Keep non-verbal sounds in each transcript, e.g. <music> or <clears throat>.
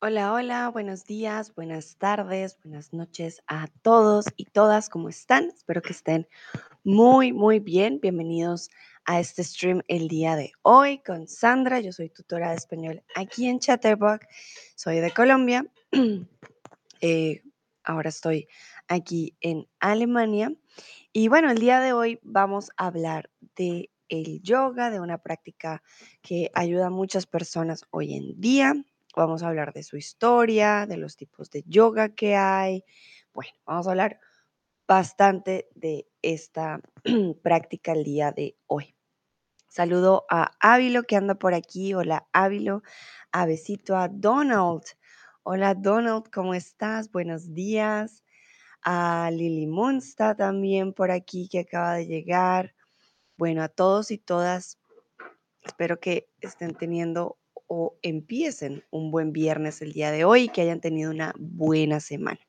Hola, hola, buenos días, buenas tardes, buenas noches a todos y todas, ¿cómo están? Espero que estén muy, muy bien. Bienvenidos a este stream el día de hoy con Sandra. Yo soy tutora de español aquí en Chatterbox. Soy de Colombia. <clears throat> Eh, ahora estoy aquí en Alemania. Y bueno, el día de hoy vamos a hablar de el yoga, de una práctica que ayuda a muchas personas hoy en día. Vamos a hablar de su historia, de los tipos de yoga que hay. Bueno, vamos a hablar bastante de esta <clears throat> práctica el día de hoy. Saludo a Ávilo que anda por aquí. Hola Ávilo. A besito a Donald. Hola Donald, ¿cómo estás? Buenos días. A Lili Monsta también por aquí que acaba de llegar. Bueno, a todos y todas, espero que estén teniendo o empiecen un buen viernes el día de hoy y que hayan tenido una buena semana.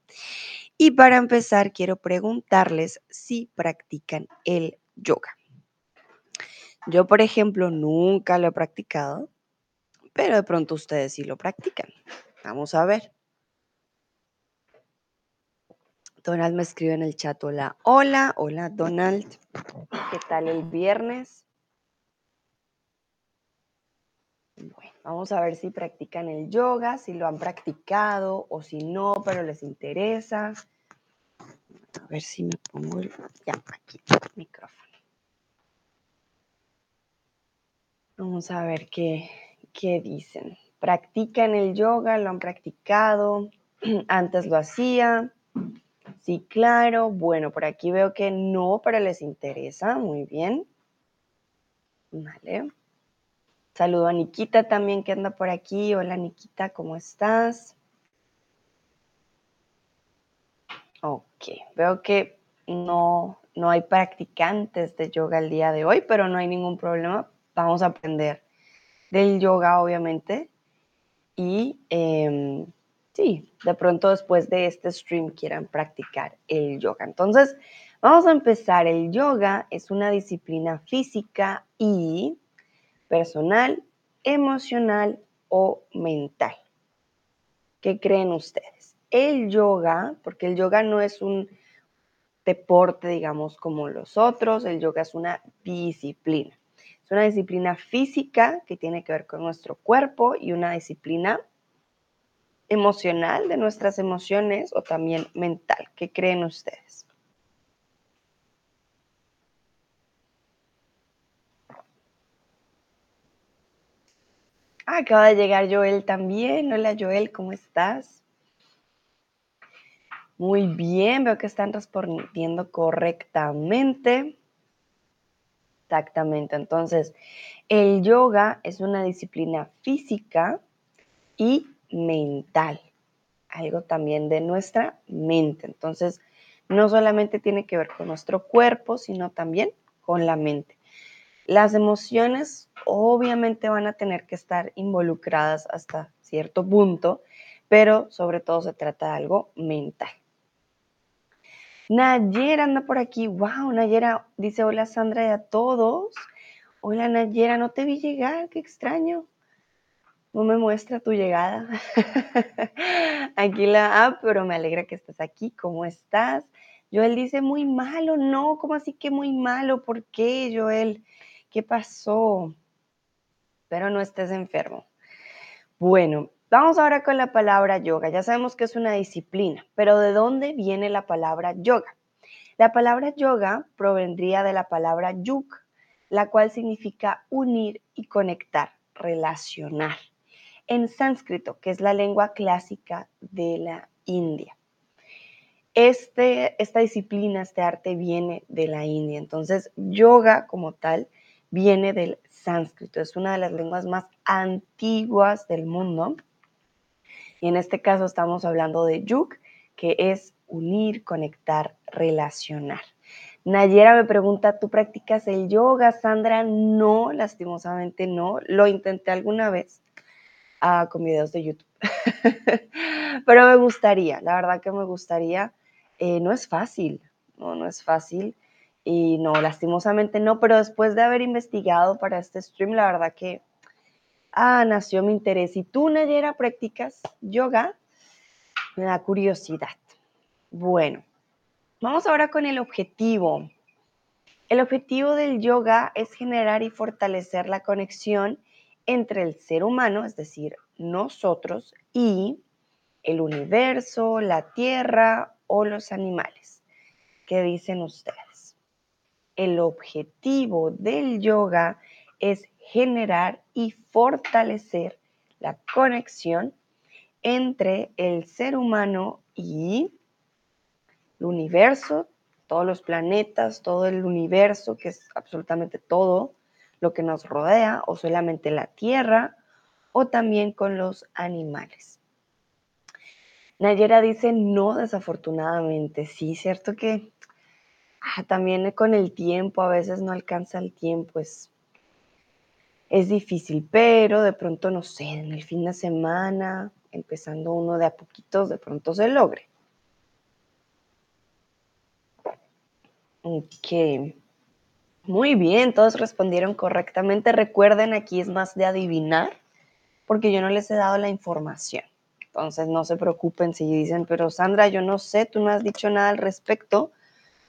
Y para empezar, quiero preguntarles si practican el yoga. Yo, por ejemplo, nunca lo he practicado, pero de pronto ustedes sí lo practican. Vamos a ver. Donald me escribe en el chat, hola, hola, hola Donald. ¿Qué tal el viernes? Bueno, vamos a ver si practican el yoga, si lo han practicado o si no, pero les interesa. A ver si me pongo el, ya, aquí, el micrófono. Vamos a ver qué, qué dicen. ¿Practican el yoga? ¿Lo han practicado? <clears throat> ¿Antes lo hacía? Sí, claro. Bueno, por aquí veo que no, pero les interesa. Muy bien. Vale. Saludo a Nikita también que anda por aquí. Hola Nikita, ¿cómo estás? Ok, veo que no, no hay practicantes de yoga el día de hoy, pero no hay ningún problema. Vamos a aprender del yoga, obviamente. Y em, sí, de pronto después de este stream quieran practicar el yoga. Entonces, vamos a empezar. El yoga es una disciplina física y personal, emocional o mental. ¿Qué creen ustedes? El yoga, porque el yoga no es un deporte, digamos, como los otros, el yoga es una disciplina. Es una disciplina física que tiene que ver con nuestro cuerpo y una disciplina emocional de nuestras emociones o también mental. ¿Qué creen ustedes? Acaba de llegar Joel también. Hola Joel, ¿cómo estás? Muy bien, veo que están respondiendo correctamente. Exactamente, entonces el yoga es una disciplina física y mental, algo también de nuestra mente. Entonces, no solamente tiene que ver con nuestro cuerpo, sino también con la mente. Las emociones obviamente van a tener que estar involucradas hasta cierto punto, pero sobre todo se trata de algo mental. Nayera anda por aquí. Wow, Nayera dice hola Sandra y a todos. Hola Nayera, no te vi llegar, qué extraño. No me muestra tu llegada. <laughs> aquí la app, pero me alegra que estés aquí. ¿Cómo estás? Joel dice muy malo. No, ¿cómo así que muy malo? ¿Por qué, Joel? ¿Qué pasó? Pero no estés enfermo. Bueno, vamos ahora con la palabra yoga. Ya sabemos que es una disciplina, pero ¿de dónde viene la palabra yoga? La palabra yoga provendría de la palabra yug, la cual significa unir y conectar, relacionar, en sánscrito, que es la lengua clásica de la India. Este, esta disciplina, este arte viene de la India. Entonces, yoga como tal viene del sánscrito, es una de las lenguas más antiguas del mundo. Y en este caso estamos hablando de yuk, que es unir, conectar, relacionar. Nayera me pregunta, ¿tú practicas el yoga, Sandra? No, lastimosamente no. Lo intenté alguna vez ah, con videos de YouTube. <laughs> Pero me gustaría, la verdad que me gustaría. Eh, no es fácil, no, no es fácil. Y no, lastimosamente no, pero después de haber investigado para este stream, la verdad que Ah, nació mi interés. ¿Y tú, Nayera, practicas yoga? Me da curiosidad. Bueno, vamos ahora con el objetivo. El objetivo del yoga es generar y fortalecer la conexión entre el ser humano, es decir, nosotros, y el universo, la tierra o los animales. ¿Qué dicen ustedes? El objetivo del yoga es generar y fortalecer la conexión entre el ser humano y el universo, todos los planetas, todo el universo, que es absolutamente todo lo que nos rodea, o solamente la Tierra, o también con los animales. Nayera dice no, desafortunadamente, sí, cierto que ah, también con el tiempo, a veces no alcanza el tiempo, es, es difícil, pero de pronto, no sé, en el fin de semana, empezando uno de a poquitos, de pronto se logre. Ok. Muy bien, todos respondieron correctamente. Recuerden, aquí es más de adivinar, porque yo no les he dado la información. Entonces, no se preocupen si dicen, pero Sandra, yo no sé, tú no has dicho nada al respecto.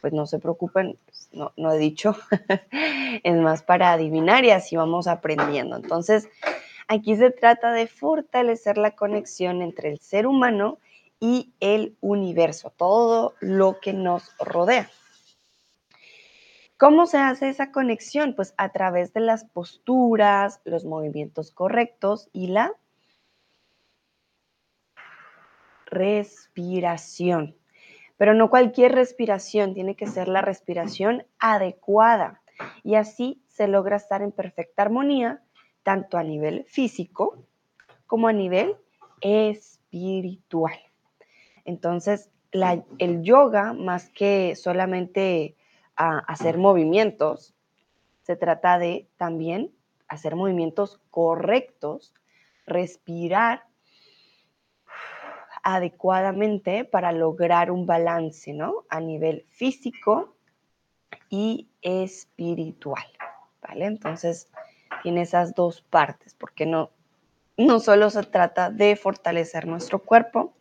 Pues no se preocupen, pues, no, no he dicho. <laughs> es más para adivinar y así vamos aprendiendo. Entonces, aquí se trata de fortalecer la conexión entre el ser humano y el universo, todo lo que nos rodea. ¿Cómo se hace esa conexión? Pues a través de las posturas, los movimientos correctos y la respiración. Pero no cualquier respiración, tiene que ser la respiración adecuada. Y así se logra estar en perfecta armonía, tanto a nivel físico como a nivel espiritual. Entonces, el yoga, más que solamente hacer movimientos, se trata de también hacer movimientos correctos, respirar adecuadamente para lograr un balance, ¿no? A nivel físico y espiritual, ¿vale? Entonces, tiene esas dos partes, porque no, no solo se trata de fortalecer nuestro cuerpo,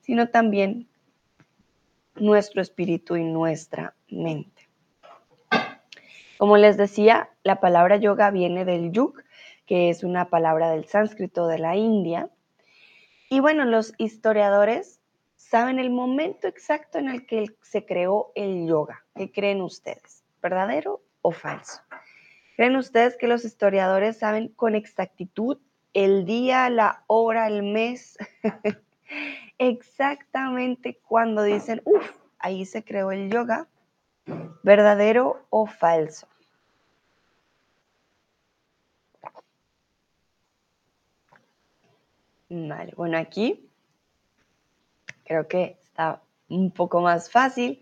sino también nuestro espíritu y nuestra mente. Como les decía, la palabra yoga viene del yug, que es una palabra del sánscrito de la India. Y bueno, los historiadores saben el momento exacto en el que se creó el yoga. ¿Qué creen ustedes? ¿Verdadero o falso? ¿Creen ustedes que los historiadores saben con exactitud el día, la hora, el mes? <laughs> exactamente cuando dicen, uff, ahí se creó el yoga. ¿Verdadero o falso? Vale, bueno, aquí creo que está un poco más fácil.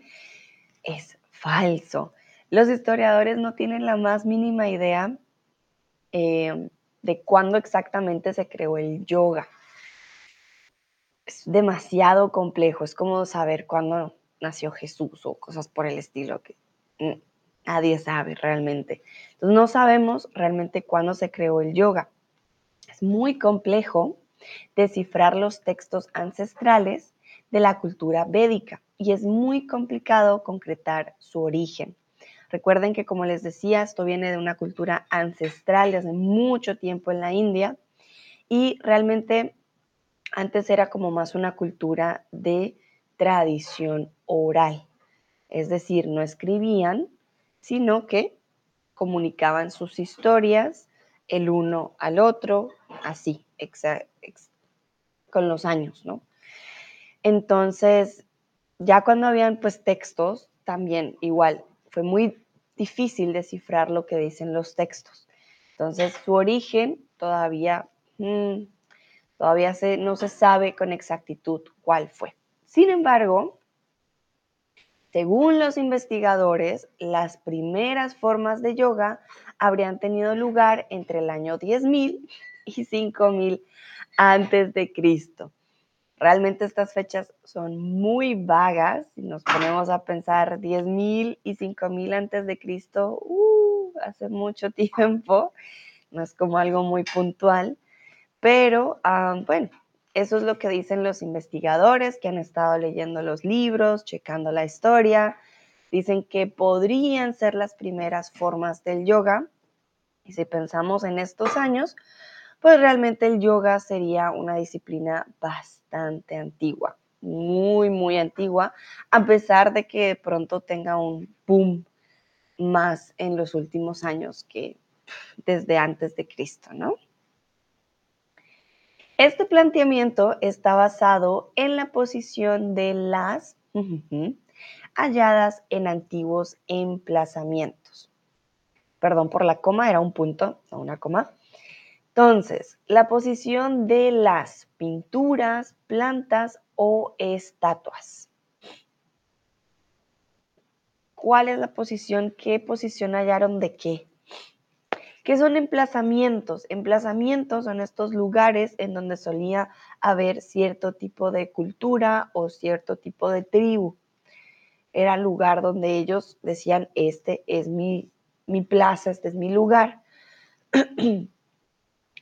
Es falso. Los historiadores no tienen la más mínima idea eh, de cuándo exactamente se creó el yoga. Es demasiado complejo, es como saber cuándo nació Jesús o cosas por el estilo que nadie sabe realmente. Entonces no sabemos realmente cuándo se creó el yoga. Es muy complejo descifrar los textos ancestrales de la cultura védica y es muy complicado concretar su origen. Recuerden que, como les decía, esto viene de una cultura ancestral de hace mucho tiempo en la India y realmente antes era como más una cultura de tradición oral. Es decir, no escribían, sino que comunicaban sus historias el uno al otro, así, con los años, ¿no? Entonces, ya cuando habían pues textos, también igual, fue muy difícil descifrar lo que dicen los textos. Entonces, su origen todavía, mm, todavía no se sabe con exactitud cuál fue. Sin embargo, según los investigadores, las primeras formas de yoga habrían tenido lugar entre el año 10.000 y 5.000 antes de Cristo. Realmente estas fechas son muy vagas. Si nos ponemos a pensar 10.000 y 5.000 antes de Cristo, uh, hace mucho tiempo. no es como algo muy puntual, pero ah, bueno, eso es lo que dicen los investigadores que han estado leyendo los libros, checando la historia. Dicen que podrían ser las primeras formas del yoga. Y si pensamos en estos años, pues realmente el yoga sería una disciplina bastante antigua, muy, muy antigua, a pesar de que de pronto tenga un boom más en los últimos años que desde antes de Cristo, ¿no? Este planteamiento está basado en la posición de las halladas en antiguos emplazamientos. Perdón por la coma, era un punto, no una coma. Entonces, la posición de las pinturas, plantas o estatuas. ¿Cuál es la posición? ¿Qué posición hallaron de qué? ¿Qué son emplazamientos? Emplazamientos son estos lugares en donde solía haber cierto tipo de cultura o cierto tipo de tribu. Era el lugar donde ellos decían, este es mi, mi plaza, este es mi lugar. <clears throat>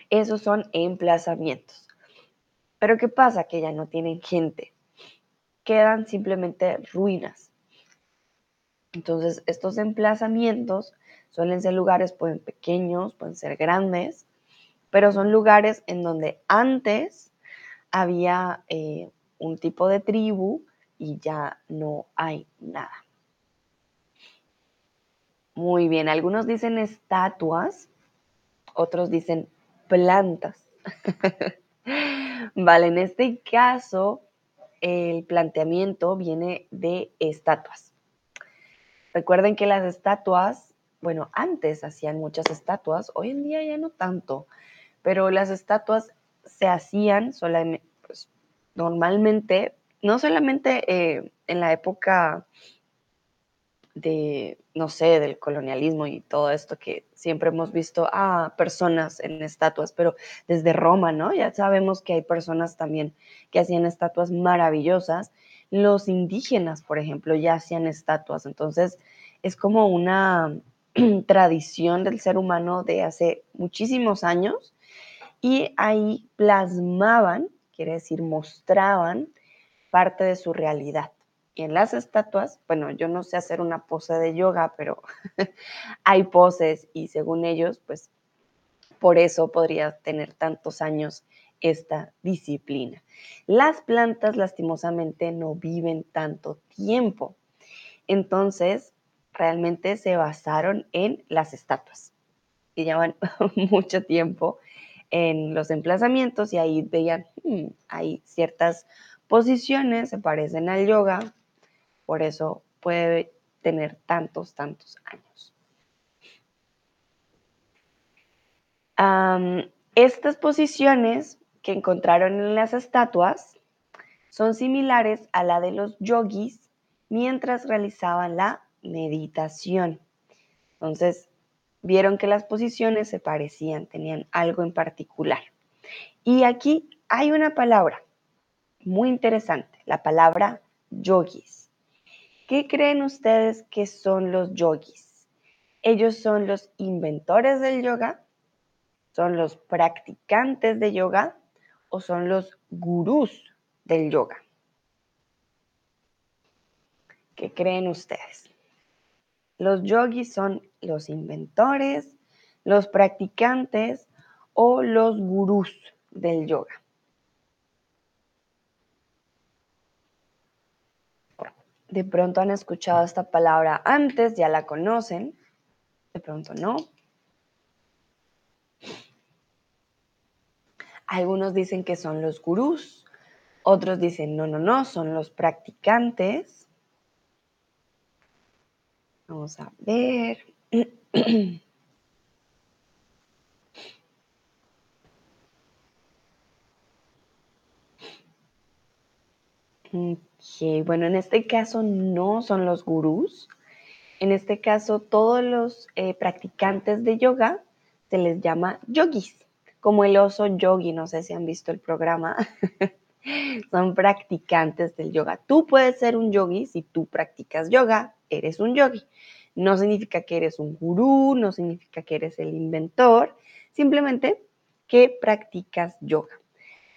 Esos son emplazamientos. Pero ¿qué pasa? Que ya no tienen gente. Quedan simplemente ruinas. Entonces, estos emplazamientos Suelen ser lugares, pueden pequeños, pueden ser grandes, pero son lugares en donde antes había eh, un tipo de tribu y ya no hay nada. Muy bien, algunos dicen estatuas, otros dicen plantas. vale, en este caso el planteamiento viene de estatuas. Recuerden que las estatuas bueno, antes hacían muchas estatuas, hoy en día ya no tanto, pero las estatuas se hacían solamente, pues, normalmente, no solamente eh, en la época de, no sé, del colonialismo y todo esto que siempre hemos visto a personas en estatuas, pero desde Roma, ¿no? Ya sabemos que hay personas también que hacían estatuas maravillosas. Los indígenas, por ejemplo, ya hacían estatuas, entonces es como una <clears throat> tradición del ser humano de hace muchísimos años y ahí plasmaban, quiere decir, mostraban parte de su realidad. Y en las estatuas, bueno, yo no sé hacer una pose de yoga, pero <laughs> hay poses y según ellos, pues por eso podría tener tantos años esta disciplina. Las plantas lastimosamente no viven tanto tiempo. Entonces, realmente se basaron en las estatuas, que llevan <laughs> mucho tiempo en los emplazamientos y ahí veían, hmm, hay ciertas posiciones, se parecen al yoga, por eso puede tener tantos, tantos años. estas posiciones que encontraron en las estatuas son similares a la de los yogis mientras realizaban la meditación. Entonces, vieron que las posiciones se parecían, tenían algo en particular. Y aquí hay una palabra muy interesante, la palabra yogis. ¿Qué creen ustedes que son los yogis? Ellos son los inventores del yoga, son los practicantes de yoga o son los gurús del yoga. ¿Qué creen ustedes? Los yogis son los inventores, los practicantes o los gurús del yoga. De pronto han escuchado esta palabra antes, ya la conocen, de pronto no. Algunos dicen que son los gurús, otros dicen no, no, no, son los practicantes. Vamos a ver. <clears throat> Ok, bueno, en este caso no son los gurús. En este caso, todos los eh, practicantes de yoga se les llama yogis, como el oso yogi, no sé si han visto el programa. <laughs> son practicantes del yoga. Tú puedes ser un yogi si tú practicas yoga, eres un yogi. No significa que eres un gurú, no significa que eres el inventor, simplemente que practicas yoga.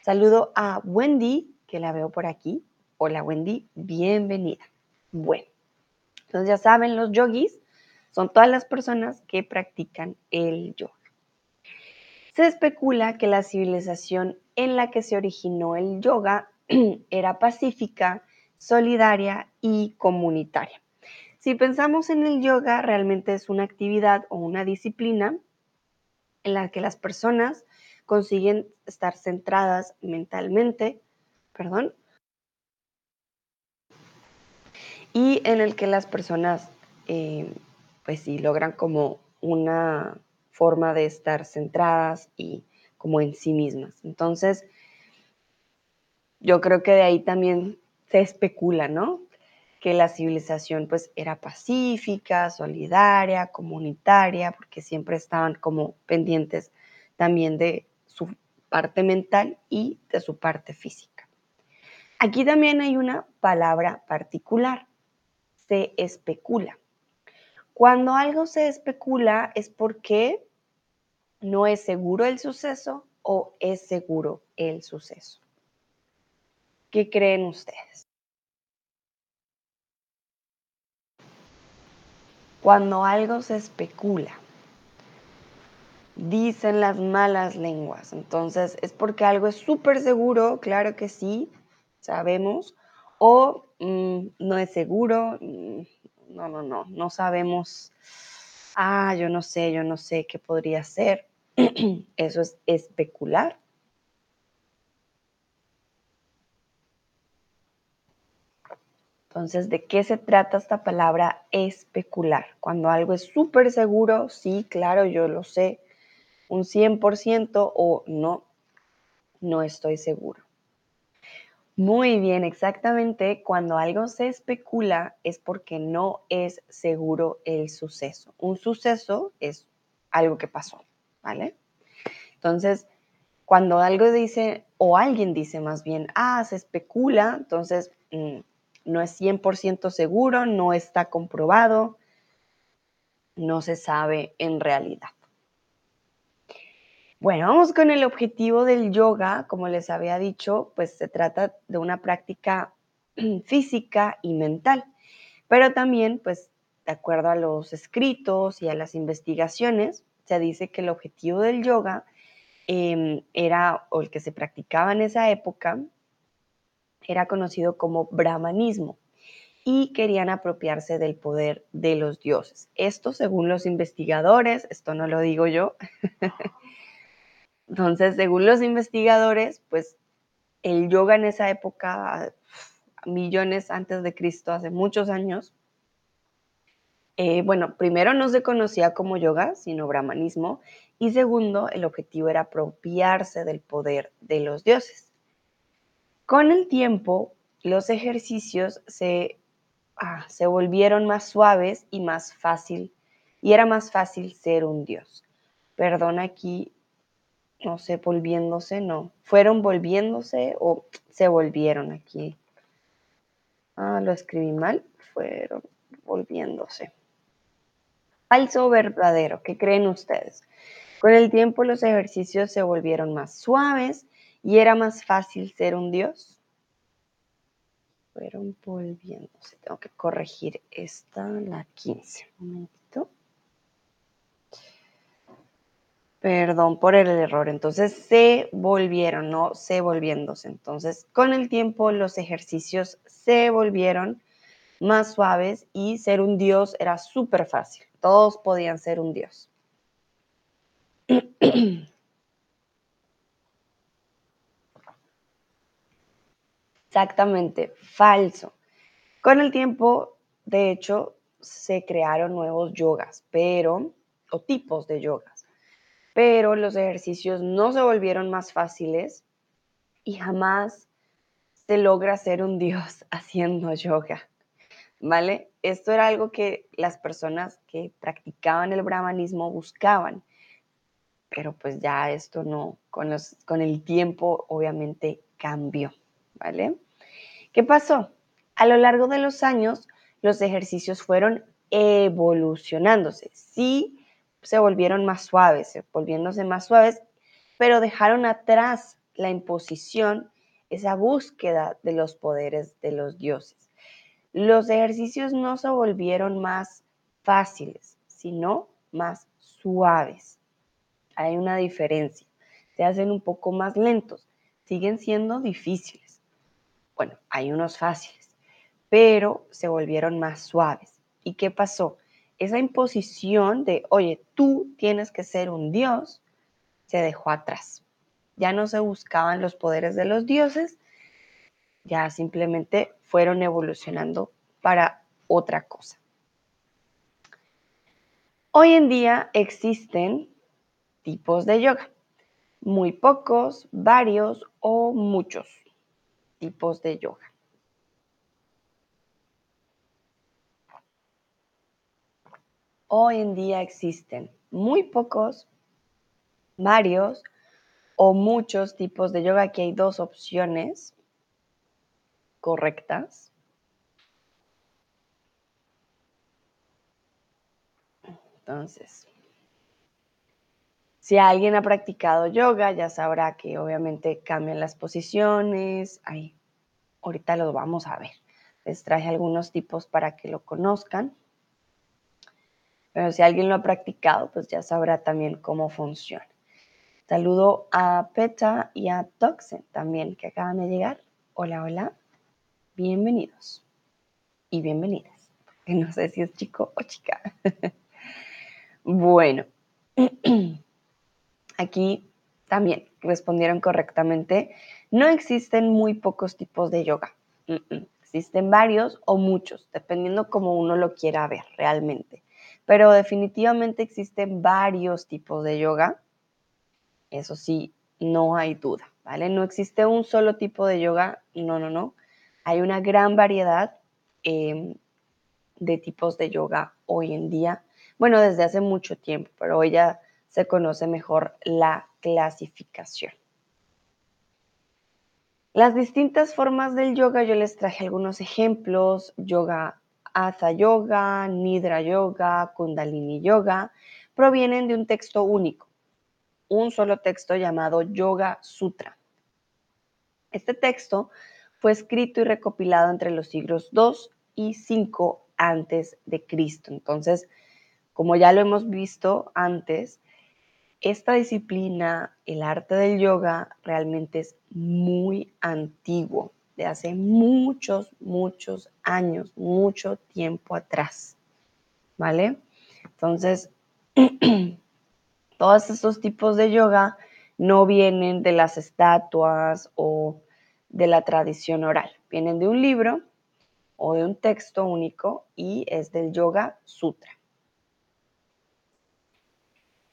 Saludo a Wendy, que la veo por aquí. Hola Wendy, bienvenida. Bueno, entonces ya saben, los yogis son todas las personas que practican el yoga. Se especula que la civilización en la que se originó el yoga <clears throat> era pacífica, solidaria y comunitaria. Si pensamos en el yoga, realmente es una actividad o una disciplina en la que las personas consiguen estar centradas mentalmente, perdón, y en el que las personas, eh, pues sí, logran como una forma de estar centradas y como en sí mismas. Entonces, yo creo que de ahí también se especula, ¿no? Que la civilización pues era pacífica, solidaria, comunitaria, porque siempre estaban como pendientes también de su parte mental y de su parte física. Aquí también hay una palabra particular, se especula. Cuando algo se especula es porque no es seguro el suceso o es seguro el suceso. ¿Qué creen ustedes? Cuando algo se especula, dicen las malas lenguas, entonces es porque algo es súper seguro, claro que sí, sabemos, o mm, no es seguro, mm, no, no, no, no sabemos, ah, yo no sé, yo no sé qué podría ser, <clears throat> eso es especular. Entonces, ¿de qué se trata esta palabra especular? Cuando algo es súper seguro, sí, claro, yo lo sé, un 100% o no, no estoy seguro. Muy bien, exactamente. Cuando algo se especula es porque no es seguro el suceso. Un suceso es algo que pasó, ¿vale? Entonces, cuando algo dice, o alguien dice más bien, ah, se especula, entonces mm, no es 100% seguro, no está comprobado, no se sabe en realidad. Bueno, vamos con el objetivo del yoga. Como les había dicho, pues se trata de una práctica <clears throat> física y mental, pero también, pues, de acuerdo a los escritos y a las investigaciones, se dice que el objetivo del yoga em, era, o el que se practicaba en esa época, era conocido como brahmanismo y querían apropiarse del poder de los dioses. Esto según los investigadores, esto no lo digo yo. <laughs> Entonces, según los investigadores, pues el yoga en esa época, millones antes de Cristo, hace muchos años, eh, bueno, primero no se conocía como yoga, sino brahmanismo, y segundo, el objetivo era apropiarse del poder de los dioses. Con el tiempo, los ejercicios se, ah, se volvieron más suaves y más fácil, y era más fácil ser un dios. Perdón aquí, no sé, volviéndose, no. ¿Fueron volviéndose o se volvieron aquí? Ah, lo escribí mal. Fueron volviéndose. Falso o verdadero, ¿qué creen ustedes? Con el tiempo los ejercicios se volvieron más suaves y era más fácil ser un dios. Fueron volviéndose. Tengo que corregir esta, la 15. Un momentito. Perdón por el error. Entonces se volvieron, no se volviéndose. Entonces con el tiempo los ejercicios se volvieron más suaves y ser un dios era súper fácil. Todos podían ser un dios. <clears throat> Exactamente, falso. Con el tiempo, de hecho, se crearon nuevos yogas, pero, o tipos de yogas, pero los ejercicios no se volvieron más fáciles y jamás se logra ser un dios <laughs> haciendo yoga, ¿vale? Esto era algo que las personas que practicaban el brahmanismo buscaban, pero pues ya esto no, con, los, con el tiempo obviamente cambió. ¿vale? ¿Qué pasó? A lo largo de los años, los ejercicios fueron evolucionándose. Sí, se volvieron más suaves, volviéndose más suaves, pero dejaron atrás la imposición, esa búsqueda de los poderes de los dioses. Los ejercicios no se volvieron más fáciles, sino más suaves. Hay una diferencia. Se hacen un poco más lentos. Siguen siendo difíciles. Bueno, hay unos fáciles, pero se volvieron más suaves. ¿Y qué pasó? Esa imposición de, oye, tú tienes que ser un dios, se dejó atrás. Ya no se buscaban los poderes de los dioses, ya simplemente fueron evolucionando para otra cosa. Hoy en día existen tipos de yoga, muy pocos, varios o muchos tipos de yoga. Hoy en día existen muy pocos, varios o muchos tipos de yoga. Aquí hay dos opciones correctas. Entonces, si alguien ha practicado yoga, ya sabrá que obviamente cambian las posiciones. Ahí, ahorita lo vamos a ver. Les traje algunos tipos para que lo conozcan. Pero si alguien lo ha practicado, pues ya sabrá también cómo funciona. Saludo a Peta y a Toxen también que acaban de llegar. Hola, hola. Bienvenidos y bienvenidas. No sé si es chico o chica. <laughs> Bueno, <clears throat> aquí también respondieron correctamente. No existen muy pocos tipos de yoga. Existen varios o muchos, dependiendo cómo uno lo quiera ver realmente. Pero definitivamente existen varios tipos de yoga. Eso sí, no hay duda, ¿vale? No existe un solo tipo de yoga. No, no, no. Hay una gran variedad em, de tipos de yoga hoy en día bueno, desde hace mucho tiempo, pero hoy ya se conoce mejor la clasificación. Las distintas formas del yoga, yo les traje algunos ejemplos, yoga Hatha Yoga, Nidra Yoga, Kundalini Yoga, provienen de un texto único, un solo texto llamado Yoga Sutra. Este texto fue escrito y recopilado entre los siglos 2 y 5 antes de Cristo. Entonces, como ya lo hemos visto antes, esta disciplina, el arte del yoga, realmente es muy antiguo, de hace muchos, muchos años, mucho tiempo atrás. ¿Vale? Entonces, <clears throat> todos estos tipos de yoga no vienen de las estatuas o de la tradición oral, vienen de un libro o de un texto único y es del Yoga Sutra.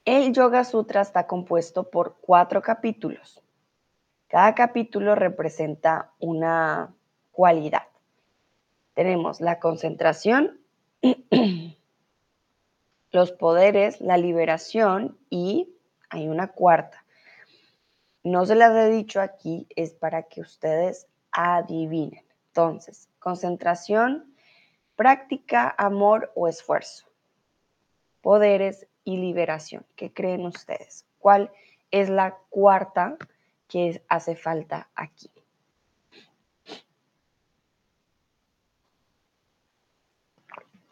El Yoga Sutra está compuesto por cuatro capítulos. Cada capítulo representa una cualidad. Tenemos la concentración, <clears throat> los poderes, la liberación y hay una cuarta. No se las he dicho aquí, es para que ustedes adivinen. Entonces, concentración, práctica, amor o esfuerzo. Poderes, y liberación. ¿Qué creen ustedes? ¿Cuál es la cuarta que hace falta aquí?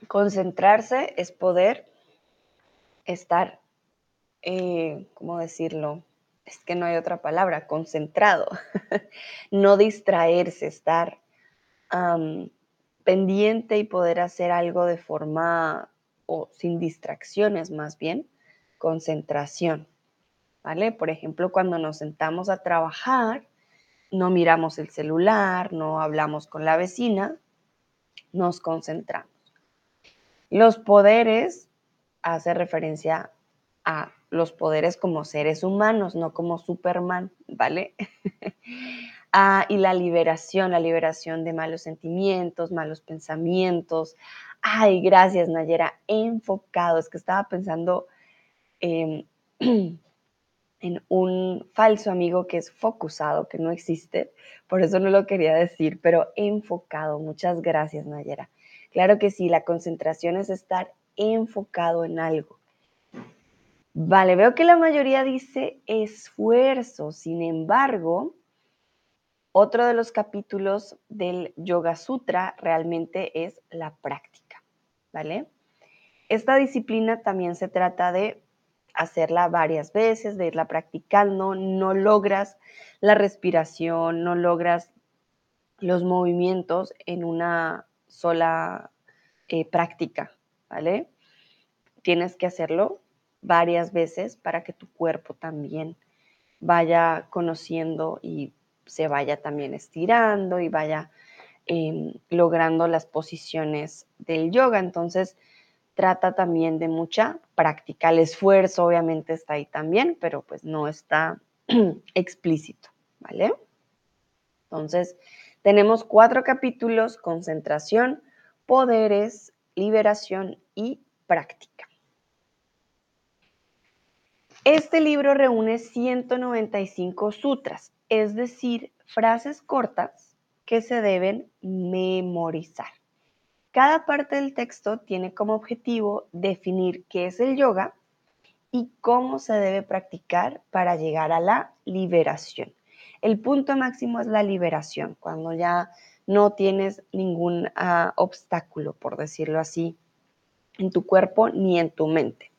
Concentrarse es poder estar, eh, ¿cómo decirlo? Es que no hay otra palabra, concentrado. <laughs> no distraerse, estar pendiente y poder hacer algo de forma o sin distracciones más bien, concentración. ¿Vale? Por ejemplo, cuando nos sentamos a trabajar, no miramos el celular, no hablamos con la vecina, nos concentramos. Los poderes hace referencia a los poderes como seres humanos, no como Superman, ¿vale? <laughs> ah, y la liberación, la liberación de malos sentimientos, malos pensamientos, Ay, gracias Nayera, enfocado. Es que estaba pensando <clears throat> en un falso amigo que es focusado, que no existe, por eso no lo quería decir, pero enfocado. Muchas gracias Nayera. Claro que sí, la concentración es estar enfocado en algo. Vale, veo que la mayoría dice esfuerzo. Sin embargo, otro de los capítulos del Yoga Sutra realmente es la práctica, ¿vale? Esta disciplina también se trata de hacerla varias veces, de irla practicando, no logras la respiración, no logras los movimientos en una sola eh, práctica, ¿vale? Tienes que hacerlo varias veces para que tu cuerpo también vaya conociendo y se vaya también estirando y vaya em, logrando las posiciones del yoga. Entonces, trata también de mucha práctica. El esfuerzo obviamente está ahí también, pero pues no está <clears throat> explícito, ¿vale? Entonces, tenemos cuatro capítulos, concentración, poderes, liberación y práctica. Este libro reúne 195 sutras, es decir, frases cortas que se deben memorizar. Cada parte del texto tiene como objetivo definir qué es el yoga y cómo se debe practicar para llegar a la liberación. El punto máximo es la liberación, cuando ya no tienes ningún ah, obstáculo, por decirlo así, en tu cuerpo ni en tu mente.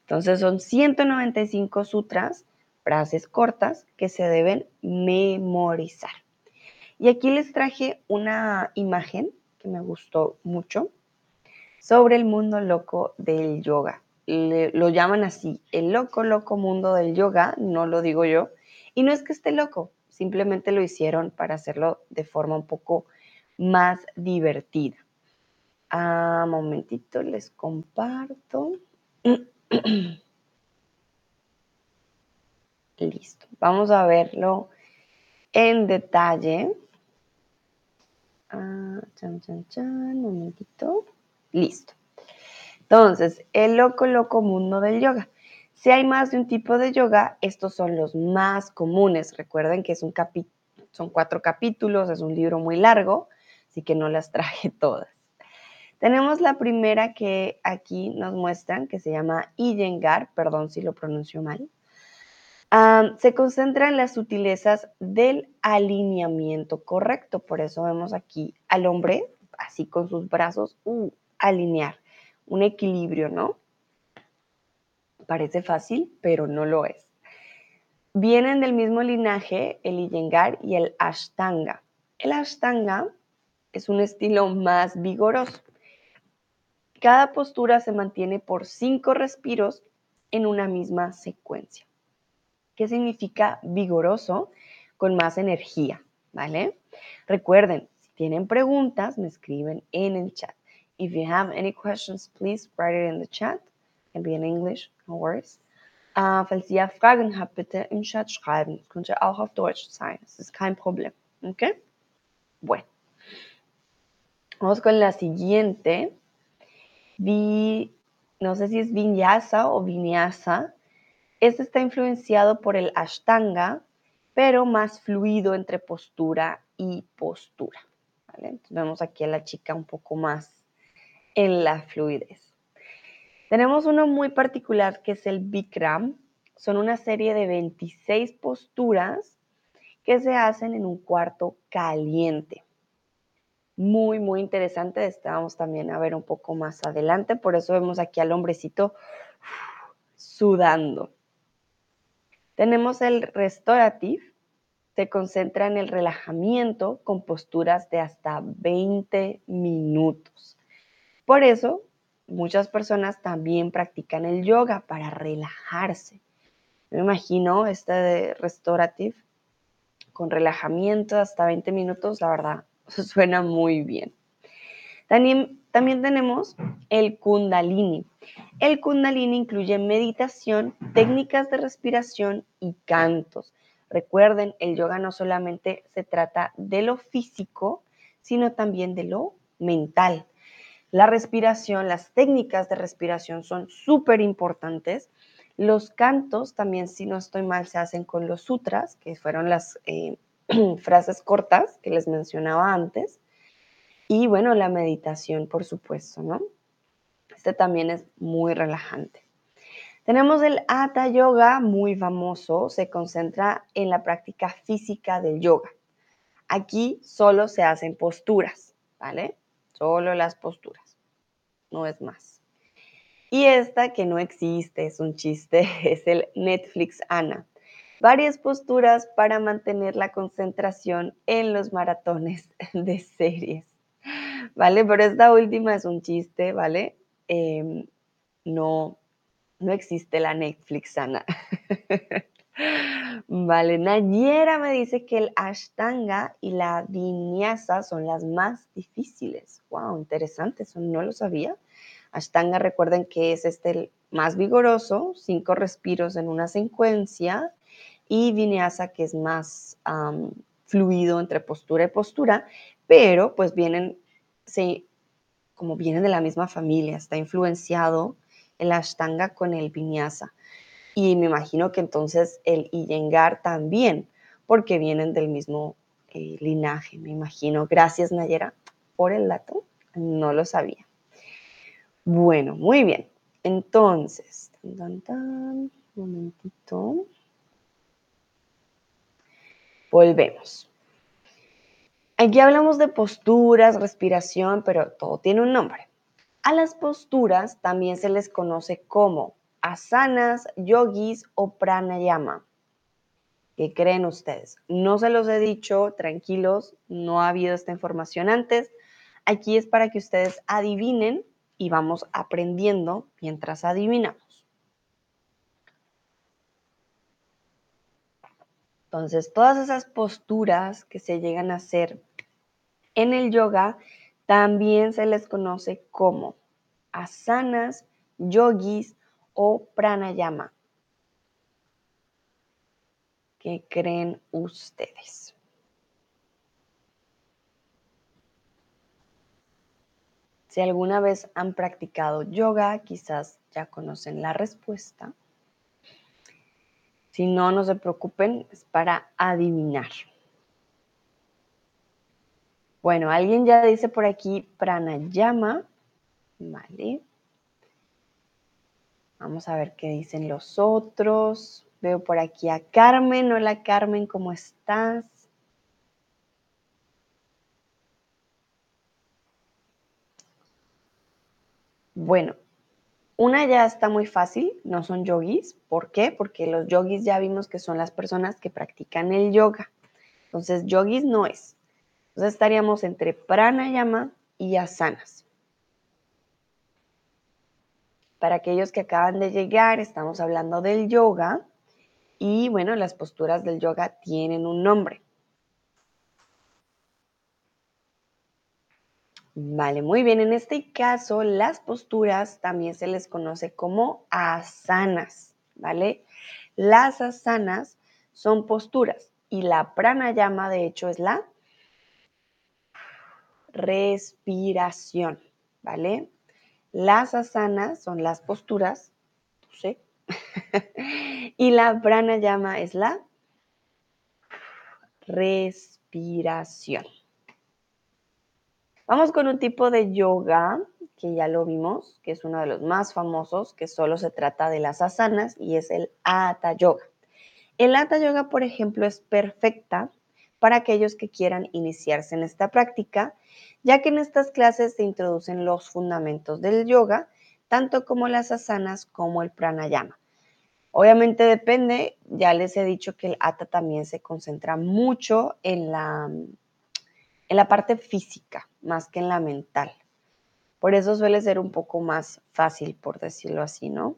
Entonces son 195 sutras, frases cortas que se deben memorizar. Y aquí les traje una imagen me gustó mucho sobre el mundo loco del yoga. lo llaman así, el loco, loco mundo del yoga, no lo digo yo. Y no es que esté loco, simplemente lo hicieron para hacerlo de forma un poco más divertida. Ah, momentito, les comparto. <clears throat> Listo. Vamos a verlo en detalle. Ah, chan, chan, chan, momentito. Listo. Entonces, el loco, loco mundo del yoga. Si hay más de un tipo de yoga, estos son los más comunes. Recuerden que es un son cuatro capítulos, es un libro muy largo, así que no las <laughs> traje todas. Tenemos la primera que aquí nos muestran, que se llama Iyengar, perdón si lo pronuncio mal. Se concentra en las sutilezas del alineamiento correcto, por eso vemos aquí al hombre, así con sus brazos, uh, alinear, un equilibrio, ¿no? Parece fácil, pero no lo es. Vienen del mismo linaje el Iyengar y el Ashtanga. El Ashtanga es un estilo más vigoroso cada postura se mantiene por cinco respiros en una misma secuencia. ¿Qué significa vigoroso? Con más energía, ¿vale? Recuerden, si tienen preguntas, me escriben en el chat. If you have any questions, please write it in the chat. Can be in English, no worries. Uh, falls ihr Fragen habt, bitte im Chat schreiben. Das könnte auch auf Deutsch sein. Das ist kein Problem. ¿Ok? Bueno. Vamos con la siguiente no sé si es vinyasa o vinyasa. Este está influenciado por el ashtanga, pero más fluido entre postura y postura. vemos aquí a la chica un poco más en la fluidez. Tenemos uno muy particular que es el Bikram. Son una serie de 26 posturas que se hacen en un cuarto caliente muy, muy interesante. Este también a ver un poco más adelante. Por eso vemos aquí al hombrecito sudando. Tenemos el restorative. Se concentra en el relajamiento con posturas de hasta 20 minutos. Por eso, muchas personas también practican el yoga para relajarse. Me imagino este de con relajamiento hasta 20 minutos, la verdad, <laughs> suena muy bien. También, también tenemos el kundalini. El kundalini incluye meditación, técnicas de respiración y cantos. Recuerden, el yoga no solamente se trata de lo físico, sino también de lo mental. La respiración, las técnicas de respiración son súper importantes. Los cantos también, si no estoy mal, se hacen con los sutras, que fueron las eh, <clears throat> frases cortas que les mencionaba antes. Y bueno, la meditación, por supuesto, ¿no? Este también es muy relajante. Tenemos el Hatha Yoga, muy famoso, se concentra en la práctica física del yoga. Aquí solo se hacen posturas, ¿vale? Solo las posturas, no es más. Y esta que no existe, es un chiste, <laughs> es el Netflix Ana. Varias posturas para mantener la concentración en los maratones <laughs> de series. ¿Vale? Pero esta última es un chiste, ¿vale? Em, no, no existe la Netflix Ana. <laughs> Vale, Nayera me dice que el Ashtanga y la Vinyasa son las más difíciles. Wow, interesante, eso no lo sabía. Ashtanga, recuerden que es este el más vigoroso, cinco respiros en una secuencia, y Vinyasa, que es más fluido entre postura y postura, pero pues vienen, como vienen de la misma familia, está influenciado el Ashtanga con el Vinyasa. Y me imagino que entonces el Iyengar también, porque vienen del mismo eh, linaje, me imagino. Gracias, Nayera, por el dato. No lo sabía. Bueno, muy bien. Entonces, un momentito. Volvemos. Aquí hablamos de posturas, respiración, pero todo tiene un nombre. A las posturas también se les conoce como asanas, yogis o pranayama. ¿Qué creen ustedes? No se los he dicho, tranquilos, no ha habido esta información antes. Aquí es para que ustedes adivinen y vamos aprendiendo mientras adivinamos. Entonces, todas esas posturas que se llegan a hacer en el yoga también se les conoce como asanas, yogis o pranayama. ¿Qué creen ustedes? Si alguna vez han practicado yoga, quizás ya conocen la respuesta. Si no, no se preocupen, es para adivinar. Bueno, alguien ya dice por aquí pranayama. Vale. Vamos a ver qué dicen los otros. Veo por aquí a Carmen. Hola Carmen, ¿cómo estás? Bueno, una ya está muy fácil, no son yogis. ¿Por qué? Porque los yogis ya vimos que son las personas que practican el yoga. Entonces, yogis no es. Entonces estaríamos entre pranayama y asanas. Para aquellos que acaban de llegar, estamos hablando del yoga y bueno, las posturas del yoga tienen un nombre. Vale, muy bien. En este caso, las posturas también se les conoce como asanas, ¿vale? Las asanas son posturas y la pranayama, de hecho, es la respiración, ¿vale? Las asanas son las posturas, ¿sí? <laughs> y la pranayama es la respiración. Vamos con un tipo de yoga que ya lo vimos, que es uno de los más famosos, que solo se trata de las asanas y es el Hatha Yoga. El Hatha Yoga, por ejemplo, es perfecta para aquellos que quieran iniciarse en esta práctica ya que en estas clases se introducen los fundamentos del yoga, tanto como las asanas como el pranayama. Obviamente depende, ya les he dicho que el hatha también se concentra mucho en la, en la parte física, más que en la mental. Por eso suele ser un poco más fácil, por decirlo así, ¿no?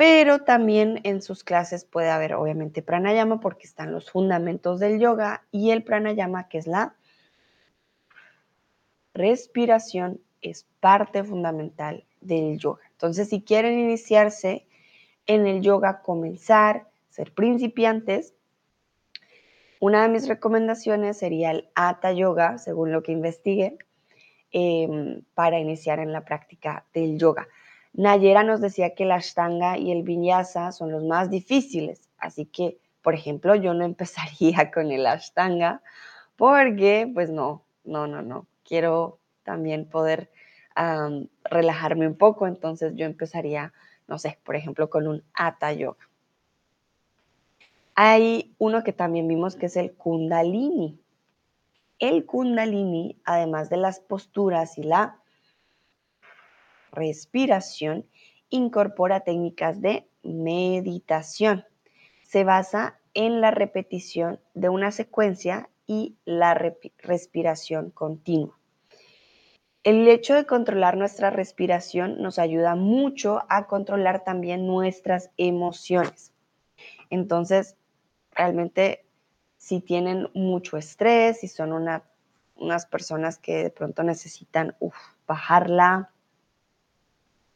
Pero también en sus clases puede haber, obviamente, pranayama, porque están los fundamentos del yoga y el pranayama, que es la respiración es parte fundamental del yoga. Entonces, si quieren iniciarse en el yoga, comenzar, ser principiantes, una de mis recomendaciones sería el Hatha Yoga, según lo que investigué, em, para iniciar en la práctica del yoga. Nayera nos decía que la Ashtanga y el Vinyasa son los más difíciles, así que, por ejemplo, yo no <laughs> empezaría con el Ashtanga porque, pues no, no, no, no quiero también poder relajarme un poco, entonces yo empezaría no sé, por ejemplo, con un Hatha Yoga. Hay uno que también vimos que es el Kundalini. El Kundalini, además de las posturas y la respiración, incorpora técnicas de meditación. Se basa en la repetición de una secuencia y la respiración continua. El hecho de controlar nuestra respiración nos ayuda mucho a controlar también nuestras emociones. Entonces, realmente si tienen mucho estrés, si son unas personas que de pronto necesitan bajarla,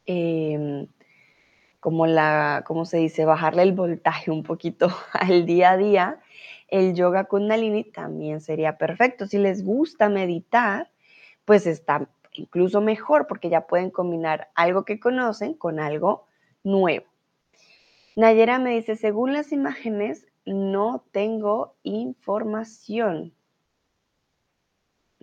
em, como la, ¿cómo se dice? Bajarle el voltaje un poquito <laughs> al día a día, el yoga kundalini también sería perfecto. Si les gusta meditar, pues está incluso mejor porque ya pueden combinar algo que conocen con algo nuevo. Nayera me dice, según las imágenes, no tengo información.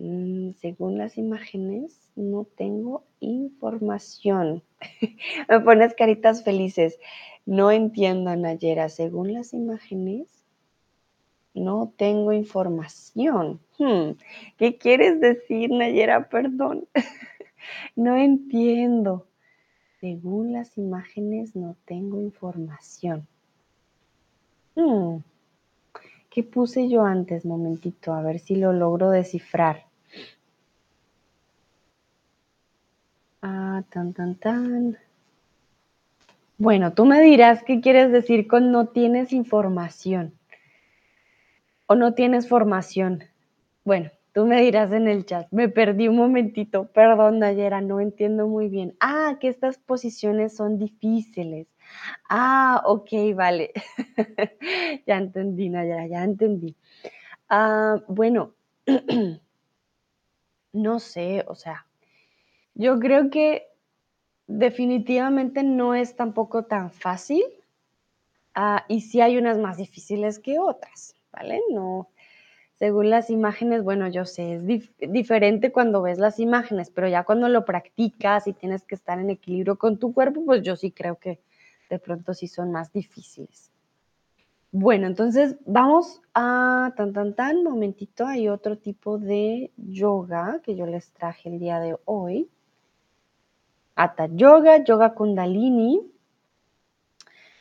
Mm, según las imágenes, no tengo información. <laughs> me pones caritas felices. No entiendo, Nayera. Según las imágenes, no tengo información. Hmm, ¿Qué quieres decir, Nayera? Perdón. <laughs> no entiendo. Según las imágenes, no tengo información. Hmm, ¿Qué puse yo antes? Momentito, a ver si lo logro descifrar. Tan, tan, tan. Bueno, tú me dirás qué quieres decir con no tienes información o no tienes formación. Bueno, tú me dirás en el chat. Me perdí un momentito. Perdón, Nayera, no entiendo muy bien. Ah, que estas posiciones son difíciles. Ah, ok, vale. <laughs> ya entendí, Nayara, ya entendí. Ah, bueno, <clears throat> no sé, o sea, yo creo que definitivamente no es tampoco tan fácil ah, y sí hay unas más difíciles que otras, ¿vale? No, según las imágenes, bueno, yo sé, es diferente cuando ves las imágenes, pero ya cuando lo practicas y tienes que estar en equilibrio con tu cuerpo, pues yo sí creo que de pronto sí son más difíciles. Bueno, entonces vamos a tan tan tan, momentito, hay otro tipo de yoga que yo les traje el día de hoy. Yoga, Yoga Kundalini.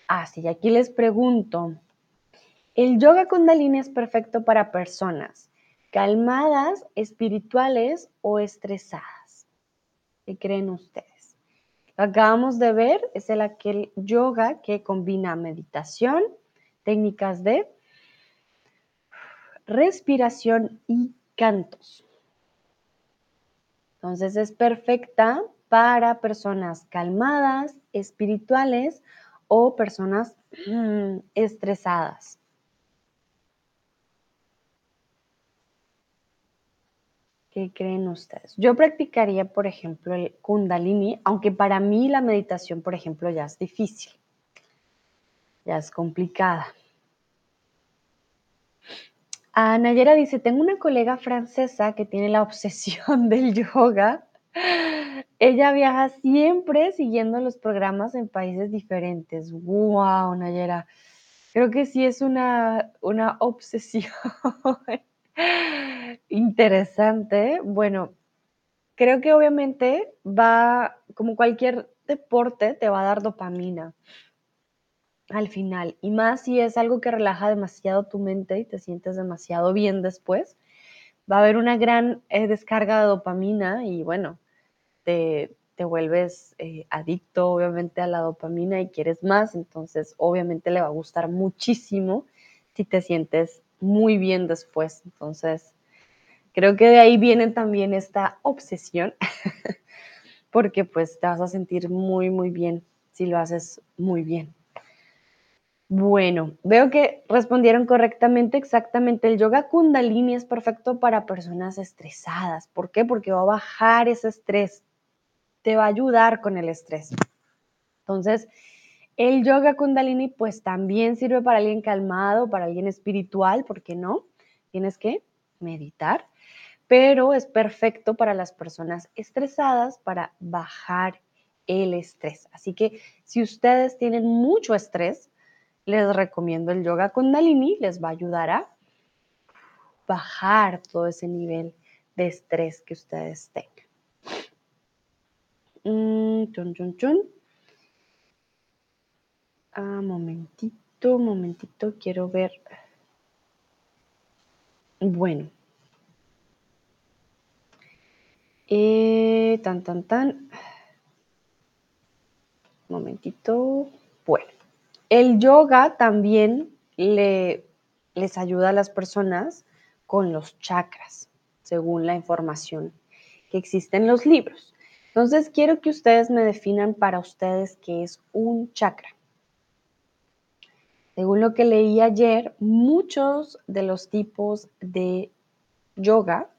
Ah, sí, aquí les pregunto, el yoga kundalini es perfecto para personas calmadas, espirituales o estresadas. ¿Qué creen ustedes? acabamos de ver es el aquel yoga que combina meditación, técnicas de respiración y cantos. Entonces es perfecta para personas calmadas, espirituales o personas mm, estresadas. ¿Qué creen ustedes? Yo practicaría, por ejemplo, el kundalini, aunque para mí la meditación, por ejemplo, ya es difícil, ya es complicada. A Nayera dice, tengo una colega francesa que tiene la obsesión <laughs> del yoga. Ella viaja siempre siguiendo los programas en países diferentes. ¡Wow, Nayera! Creo que sí es una, una obsesión. <laughs> Interesante. Bueno, creo que obviamente va, como cualquier deporte, te va a dar dopamina al final. Y más si es algo que relaja demasiado tu mente y te sientes demasiado bien después, va a haber una gran eh, descarga de dopamina y bueno, te, vuelves eh, adicto obviamente a la dopamina y quieres más, entonces obviamente le va a gustar muchísimo si te sientes muy bien después. Entonces, creo que de ahí viene también esta obsesión, <laughs> porque pues te vas a sentir muy, muy bien si lo haces muy bien. Bueno, veo que respondieron correctamente, exactamente. El yoga kundalini es perfecto para personas estresadas. ¿Por qué? Porque va a bajar ese estrés, te va a ayudar con el estrés. Entonces, el yoga kundalini pues también sirve para alguien calmado, para alguien espiritual, ¿por qué no? Tienes que meditar, pero es perfecto para las personas estresadas para bajar el estrés. Así que si ustedes tienen mucho estrés, les recomiendo el yoga con Dalini, les va a ayudar a bajar todo ese nivel de estrés que ustedes tengan. Mm, chun, chun, chun. Ah, momentito, momentito, quiero ver. Bueno. Eh, tan, tan, tan. Momentito. Bueno. El yoga también le, les ayuda a las personas con los chakras, según la información que existe en los libros. Entonces, quiero que ustedes me definan para ustedes qué es un chakra. Según lo que leí ayer, muchos de los tipos de yoga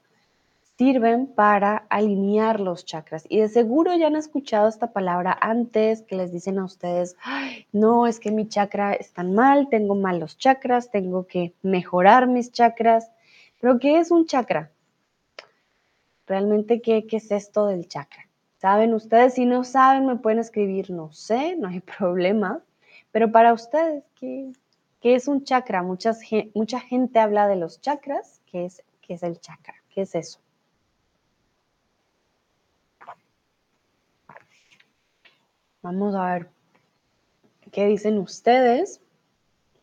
sirven para alinear los chakras. Y de seguro ya han escuchado esta palabra antes, que les dicen a ustedes, no, es que mi chakra está mal, tengo malos chakras, tengo que mejorar mis chakras. Pero ¿qué es un chakra? Realmente, ¿qué, es esto del chakra? ¿Saben ustedes? Si no saben, me pueden escribir, no sé, no hay <laughs> problema. Pero para ustedes, ¿qué, qué es un chakra? Muchas, mucha gente habla de los chakras. ¿Qué es, ¿Qué es el chakra? ¿Qué es eso? Vamos a ver qué dicen ustedes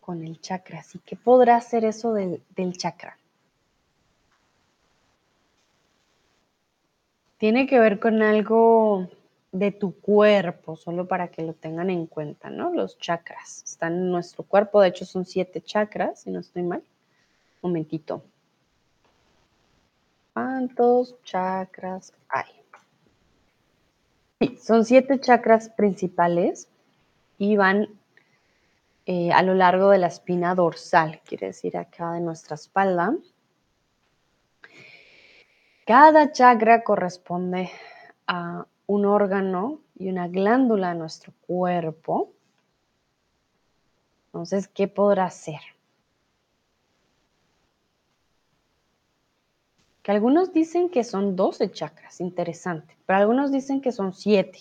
con el chakra. Así que podrá ser eso del, del chakra. Tiene que ver con algo de tu cuerpo, solo para que lo tengan en cuenta, ¿no? Los chakras están en nuestro cuerpo, de hecho son siete chakras, si no estoy mal. Momentito. ¿Cuántos chakras hay? Sí, son siete chakras principales y van eh, a lo largo de la espina dorsal, quiere decir acá de nuestra espalda. Cada chakra corresponde a un órgano y una glándula en nuestro cuerpo. Entonces, ¿qué podrá ser? Que algunos dicen que son 12 chakras, interesante, pero algunos dicen que son 7.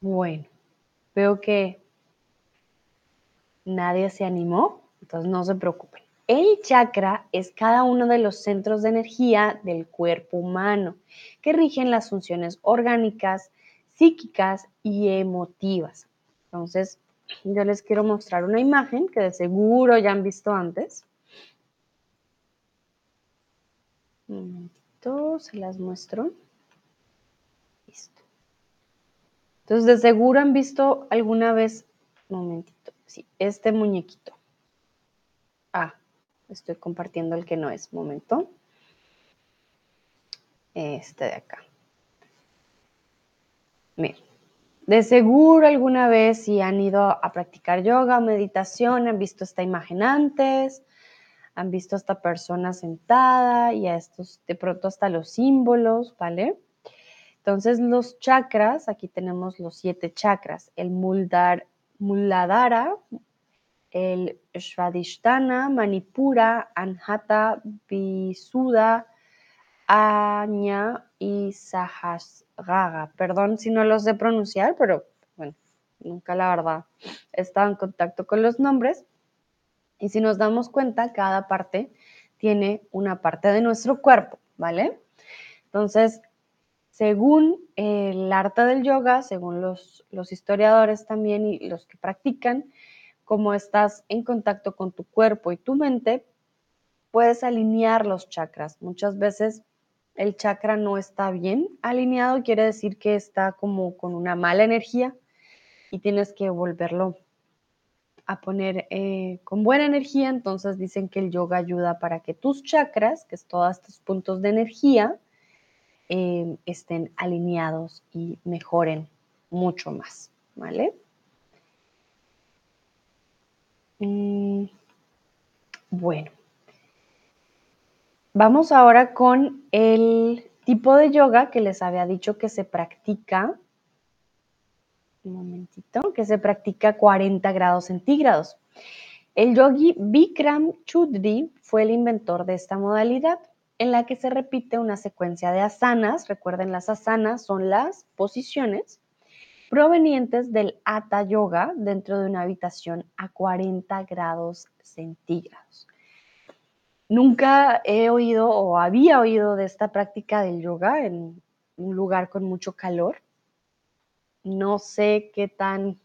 Bueno, veo que nadie se animó, entonces no se preocupen. El chakra es cada uno de los centros de energía del cuerpo humano que rigen las funciones orgánicas, psíquicas y emotivas. Entonces, yo les quiero mostrar una imagen que de seguro ya han visto antes. Un momentito, se las muestro. Listo. Entonces, de seguro han visto alguna vez, un momentito, Sí, este muñequito. Ah, estoy compartiendo el que no es. Momento. Este de acá. Miren, de seguro alguna vez si han ido a practicar yoga meditación, han visto esta imagen antes, han visto a esta persona sentada y a estos, de pronto hasta los símbolos, ¿vale? Entonces los chakras, aquí tenemos los siete chakras, el muldar, Muladhara, el Svadhisthana, Manipura, Anhata, Visuddha, Aña y Sahasrara. Perdón si no los sé pronunciar, pero bueno, nunca la verdad he estado en contacto con los nombres. Y si nos damos cuenta, cada parte tiene una parte de nuestro cuerpo, ¿vale? Entonces, según el arte del yoga, según los, historiadores también y los que practican, como estás en contacto con tu cuerpo y tu mente, puedes alinear los chakras. Muchas veces el chakra no está bien alineado, quiere decir que está como con una mala energía y tienes que volverlo a poner eh, con buena energía. Entonces dicen que el yoga ayuda para que tus chakras, que es todos estos puntos de energía, Em, estén alineados y mejoren mucho más, ¿vale? Mm, bueno, vamos ahora con el tipo de yoga que les había dicho que se practica, un momentito, que se practica a 40 grados centígrados. El yogi Bikram Chudri fue el inventor de esta modalidad, en la que se repite una secuencia de asanas. Recuerden, las asanas son las posiciones provenientes del Hatha Yoga dentro de una habitación a 40 grados centígrados. Nunca he oído o había oído de esta práctica del yoga en un lugar con mucho calor. No sé qué tan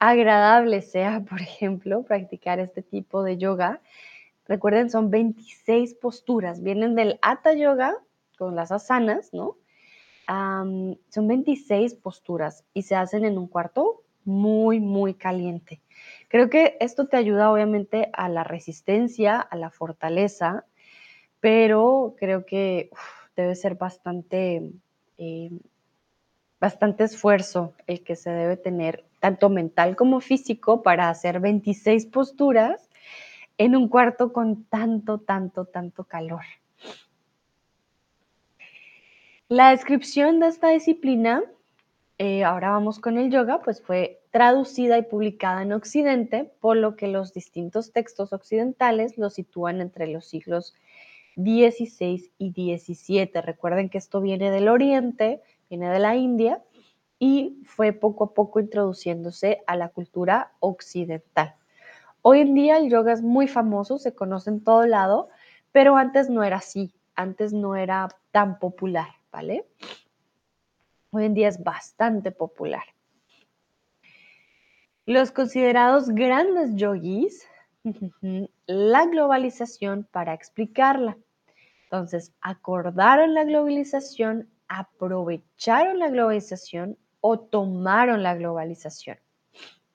agradable sea, <laughs> por ejemplo, practicar este tipo de yoga. Recuerden, son 26 posturas, vienen del Hatha Yoga con las asanas, ¿no? son 26 posturas y se hacen en un cuarto muy, muy caliente. Creo que esto te ayuda obviamente a la resistencia, a la fortaleza, pero creo que debe ser bastante, eh, bastante esfuerzo el que se debe tener, tanto mental como físico, para hacer 26 posturas en un cuarto con tanto, tanto, tanto calor. La descripción de esta disciplina, eh, ahora vamos con el yoga, pues fue traducida y publicada en Occidente, por lo que los distintos textos occidentales lo sitúan entre los siglos 16 y 17. Recuerden que esto viene del Oriente, viene de la India y fue poco a poco introduciéndose a la cultura occidental. Hoy en día el yoga es muy famoso, se conoce en todo lado, pero antes no era así, antes no era tan popular, ¿vale? Hoy en día es bastante popular. Los considerados grandes yogis, <laughs> la globalización para explicarla. Entonces, acordaron la globalización, aprovecharon la globalización o tomaron la globalización.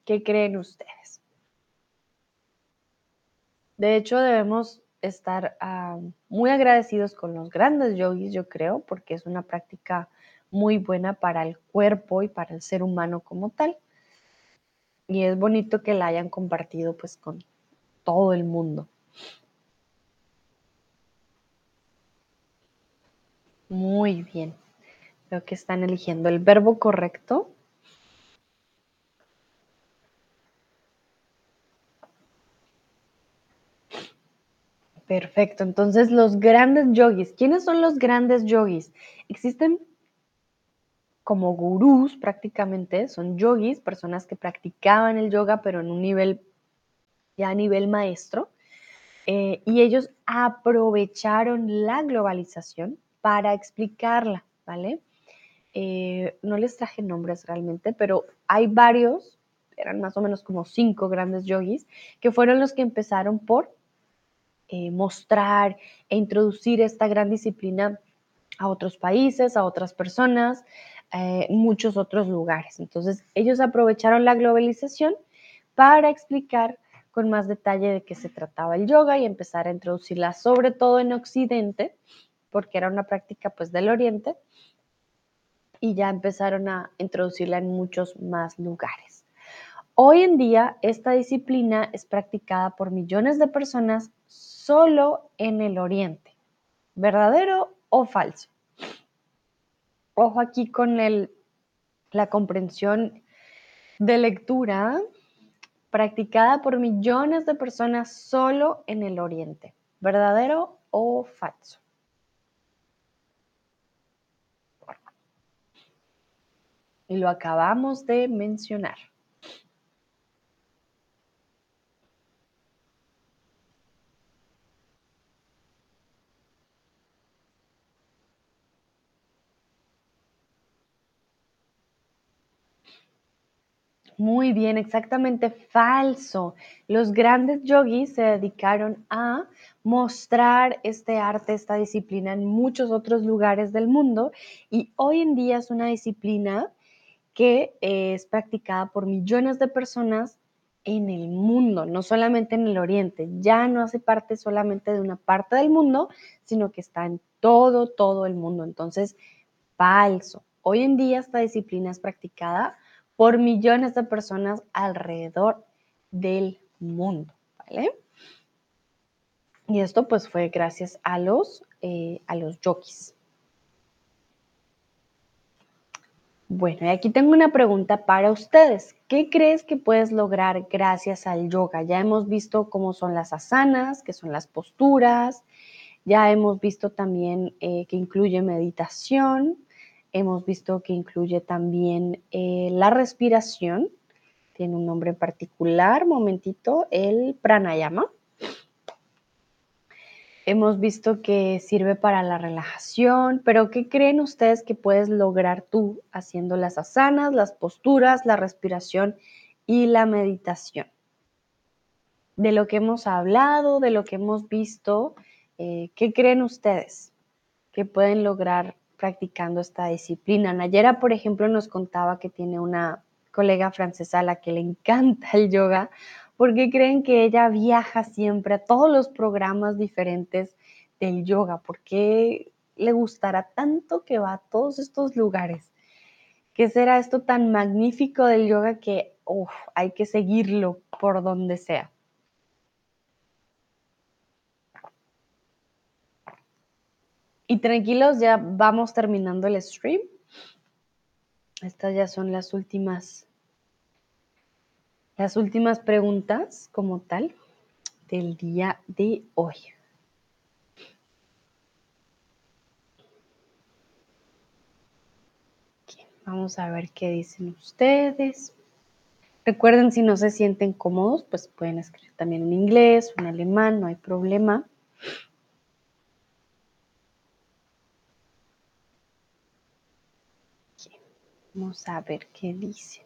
¿Qué creen ustedes? De hecho, debemos estar ah, muy agradecidos con los grandes yogis, yo creo, porque es una práctica muy buena para el cuerpo y para el ser humano como tal y es bonito que la hayan compartido pues con todo el mundo. Muy bien. Creo que están eligiendo el verbo correcto. Perfecto. Entonces, los grandes yogis. ¿Quiénes son los grandes yogis? Existen como gurús prácticamente, son yogis, personas que practicaban el yoga pero en un nivel, ya a nivel maestro, eh, y ellos aprovecharon la globalización para explicarla, ¿vale? Eh, no les traje nombres realmente, pero hay varios, eran más o menos como cinco grandes yogis, que fueron los que empezaron por eh, mostrar e introducir esta gran disciplina a otros países, a otras personas, eh, muchos otros lugares. Entonces, ellos aprovecharon la globalización para explicar con más detalle de qué se trataba el yoga y empezar a introducirla sobre todo en Occidente, porque era una práctica pues del Oriente, y ya empezaron a introducirla en muchos más lugares. Hoy en día esta disciplina es practicada por millones de personas solo en el Oriente. ¿Verdadero o falso? Ojo aquí con el, la comprensión de lectura practicada por millones de personas solo en el Oriente. ¿Verdadero o falso? Y lo acabamos de mencionar. Muy bien, exactamente falso. Los grandes yogis se dedicaron a mostrar este arte, esta disciplina en muchos otros lugares del mundo y hoy en día es una disciplina que es practicada por millones de personas en el mundo, no solamente en el oriente. Ya no hace parte solamente de una parte del mundo, sino que está en todo, todo el mundo. Entonces, falso. Hoy en día esta disciplina es practicada por millones de personas alrededor del mundo, ¿vale? Y esto pues fue gracias a los, eh, a los yogis. Bueno, y aquí tengo una pregunta para ustedes. ¿Qué crees que puedes lograr gracias al yoga? Ya hemos visto cómo son las asanas, que son las posturas. Ya hemos visto también eh, que incluye meditación. Hemos visto que incluye también eh, la respiración. Tiene un nombre en particular, momentito, el pranayama. Hemos visto que sirve para la relajación, pero ¿qué creen ustedes que puedes lograr tú haciendo las asanas, las posturas, la respiración y la meditación? De lo que hemos hablado, de lo que hemos visto, eh, ¿qué creen ustedes que pueden lograr practicando esta disciplina? Nayera, por ejemplo, nos contaba que tiene una colega francesa a la que le encanta el yoga ¿Por qué creen que ella viaja siempre a todos los programas diferentes del yoga? ¿Por qué le gustará tanto que va a todos estos lugares? ¿Qué será esto tan magnífico del yoga que hay que seguirlo por donde sea? Y tranquilos, ya vamos terminando el stream. Estas ya son las últimas las últimas preguntas como tal del día de hoy. Vamos a ver qué dicen ustedes. Recuerden, si no se sienten cómodos, pues pueden escribir también en inglés en alemán, no hay problema. Vamos a ver qué dicen.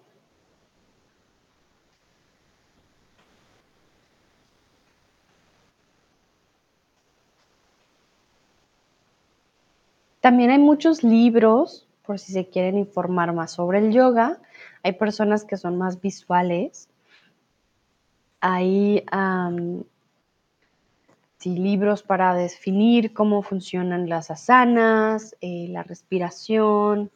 También hay muchos libros, por si se quieren informar más sobre el yoga. Hay personas que son más visuales. Hay libros para definir cómo funcionan las asanas, eh, la respiración.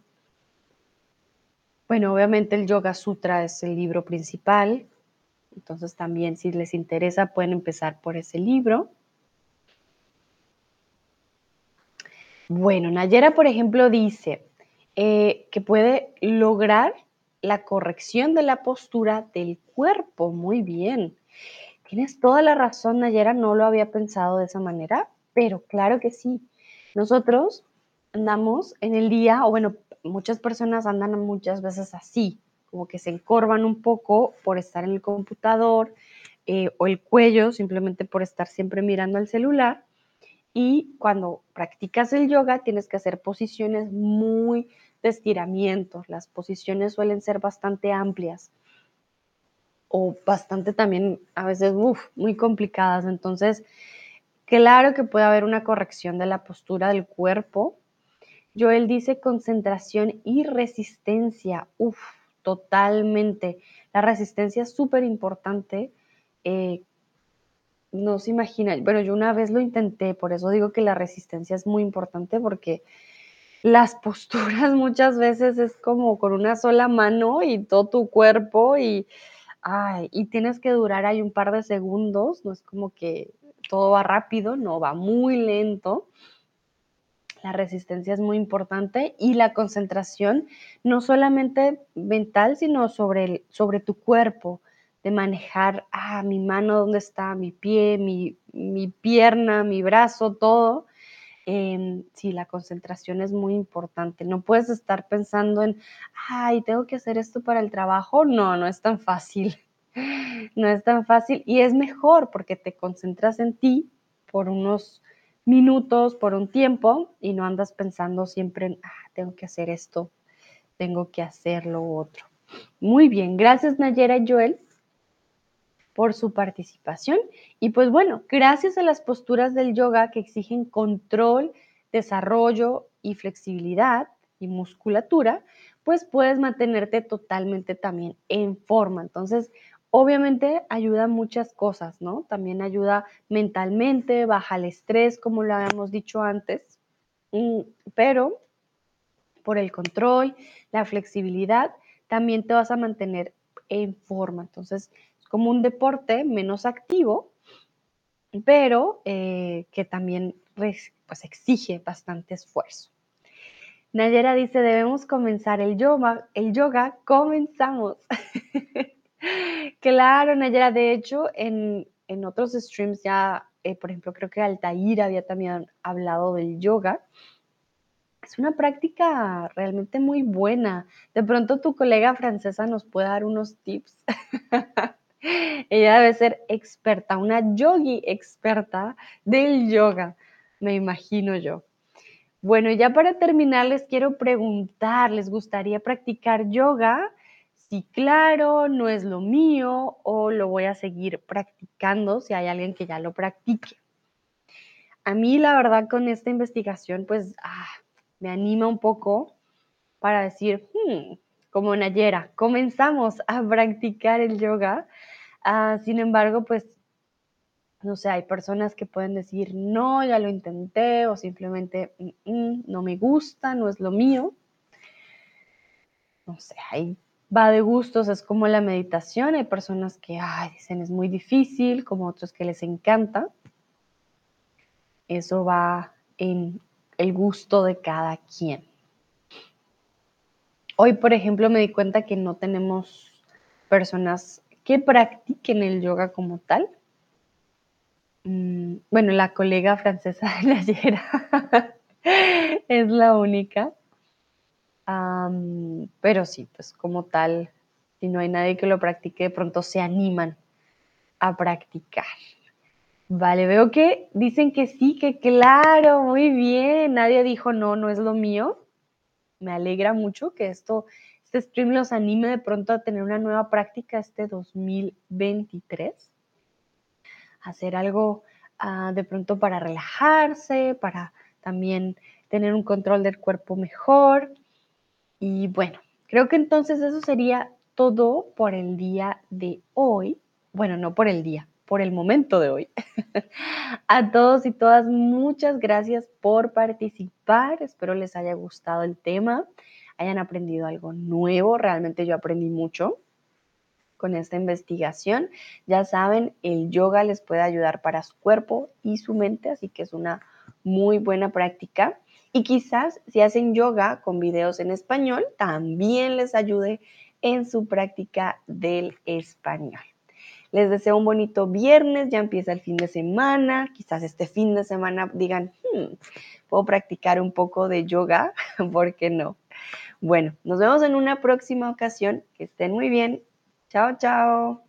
Bueno, obviamente el Yoga Sutra es el libro principal. Entonces también si les interesa pueden empezar por ese libro. Bueno, Nayera, por ejemplo, dice eh, que puede lograr la corrección de la postura del cuerpo. Muy bien. Tienes toda la razón, Nayera, no lo había pensado de esa manera, pero claro que sí. Nosotros andamos en el día, o bueno, muchas personas andan muchas veces así, como que se encorvan un poco por estar en el computador eh, o el cuello, simplemente por estar siempre mirando el celular. Y cuando practicas el yoga tienes que hacer posiciones muy de estiramiento. Las posiciones suelen ser bastante amplias o bastante también a veces muy complicadas. Entonces, claro que puede haber una corrección de la postura del cuerpo. Joel dice concentración y resistencia. Uf, totalmente. La resistencia es súper importante. Eh, no se imagina, bueno, yo una vez lo intenté, por eso digo que la resistencia es muy importante porque las posturas <laughs> muchas veces es como con una sola mano y todo tu cuerpo y, ay, y tienes que durar ahí un par de segundos, no es como que todo va rápido, no, va muy lento. La resistencia es muy importante y la concentración no solamente mental, sino sobre, sobre tu cuerpo de manejar, ah, mi mano, dónde está, mi pie, mi, pierna, mi brazo, todo. Eh, sí, la concentración es muy importante. No puedes estar pensando en, ay, tengo que hacer esto para el trabajo. No, no es tan fácil. <laughs> No es tan fácil y es mejor porque te concentras en ti por unos minutos, por un tiempo y no andas pensando siempre en, ah, tengo que hacer esto, tengo que hacer lo otro. Muy bien, gracias Nayera y Joel por su participación. Y pues bueno, gracias a las posturas del yoga que exigen control, desarrollo y flexibilidad y musculatura, pues puedes mantenerte totalmente también en forma. Entonces, obviamente ayuda muchas cosas, ¿no? También ayuda mentalmente, baja el estrés, como lo habíamos dicho antes, mm, pero por el control, la flexibilidad, también te vas a mantener en forma. Entonces, como un deporte menos activo, pero eh, que también pues, exige bastante esfuerzo. Nayera dice, debemos comenzar el yoga. El yoga, comenzamos. <laughs> claro, Nayera, de hecho, en, en otros streams ya, eh, por ejemplo, creo que Altair había también hablado del yoga. Es una práctica realmente muy buena. De pronto tu colega francesa nos puede dar unos tips. <laughs> Ella debe ser experta, una yogi experta del yoga, me imagino yo. Bueno, ya para terminar les quiero preguntar, ¿les gustaría practicar yoga? Sí, claro, no es lo mío o lo voy a seguir practicando si hay alguien que ya lo practique. A mí la verdad con esta investigación pues ah, me anima un poco para decir, hmm, como Nayera, comenzamos a practicar el yoga. Ah, sin embargo, pues no sé, hay personas que pueden decir, no, ya lo intenté o simplemente, mm, mm, no me gusta, no es lo mío. No sé, ahí va de gustos, es como la meditación. Hay personas que dicen es muy difícil, como otros que les encanta. Eso va en el gusto de cada quien. Hoy, por ejemplo, me di cuenta que no tenemos personas que practiquen el yoga como tal. Mm, bueno, la colega francesa <laughs> de la Yera <laughs> es la única. Pero sí, pues como tal, si no hay nadie que lo practique, de pronto se animan a practicar. Vale, veo que dicen que sí, que claro, muy bien. Nadie dijo no, no es lo mío. Me alegra mucho que esto, este stream los anime de pronto a tener una nueva práctica este 2023 hacer algo ah, de pronto para relajarse, para también tener un control del cuerpo mejor. Y bueno, creo que entonces eso sería todo por el día de hoy. Bueno, no por el día, por el momento de hoy. <laughs> A todos y todas, muchas gracias por participar. Espero les haya gustado el tema, hayan aprendido algo nuevo. Realmente yo aprendí mucho con esta investigación. Ya saben, el yoga les puede ayudar para su cuerpo y su mente, así que es una muy buena práctica. Y quizás si hacen yoga con videos en español, también les ayude en su práctica del español. Les deseo un bonito viernes, ya empieza el fin de semana, quizás este fin de semana digan, hmm, puedo practicar un poco de yoga, <laughs> ¿por qué no? Bueno, nos vemos en una próxima ocasión, que estén muy bien Chao, chao.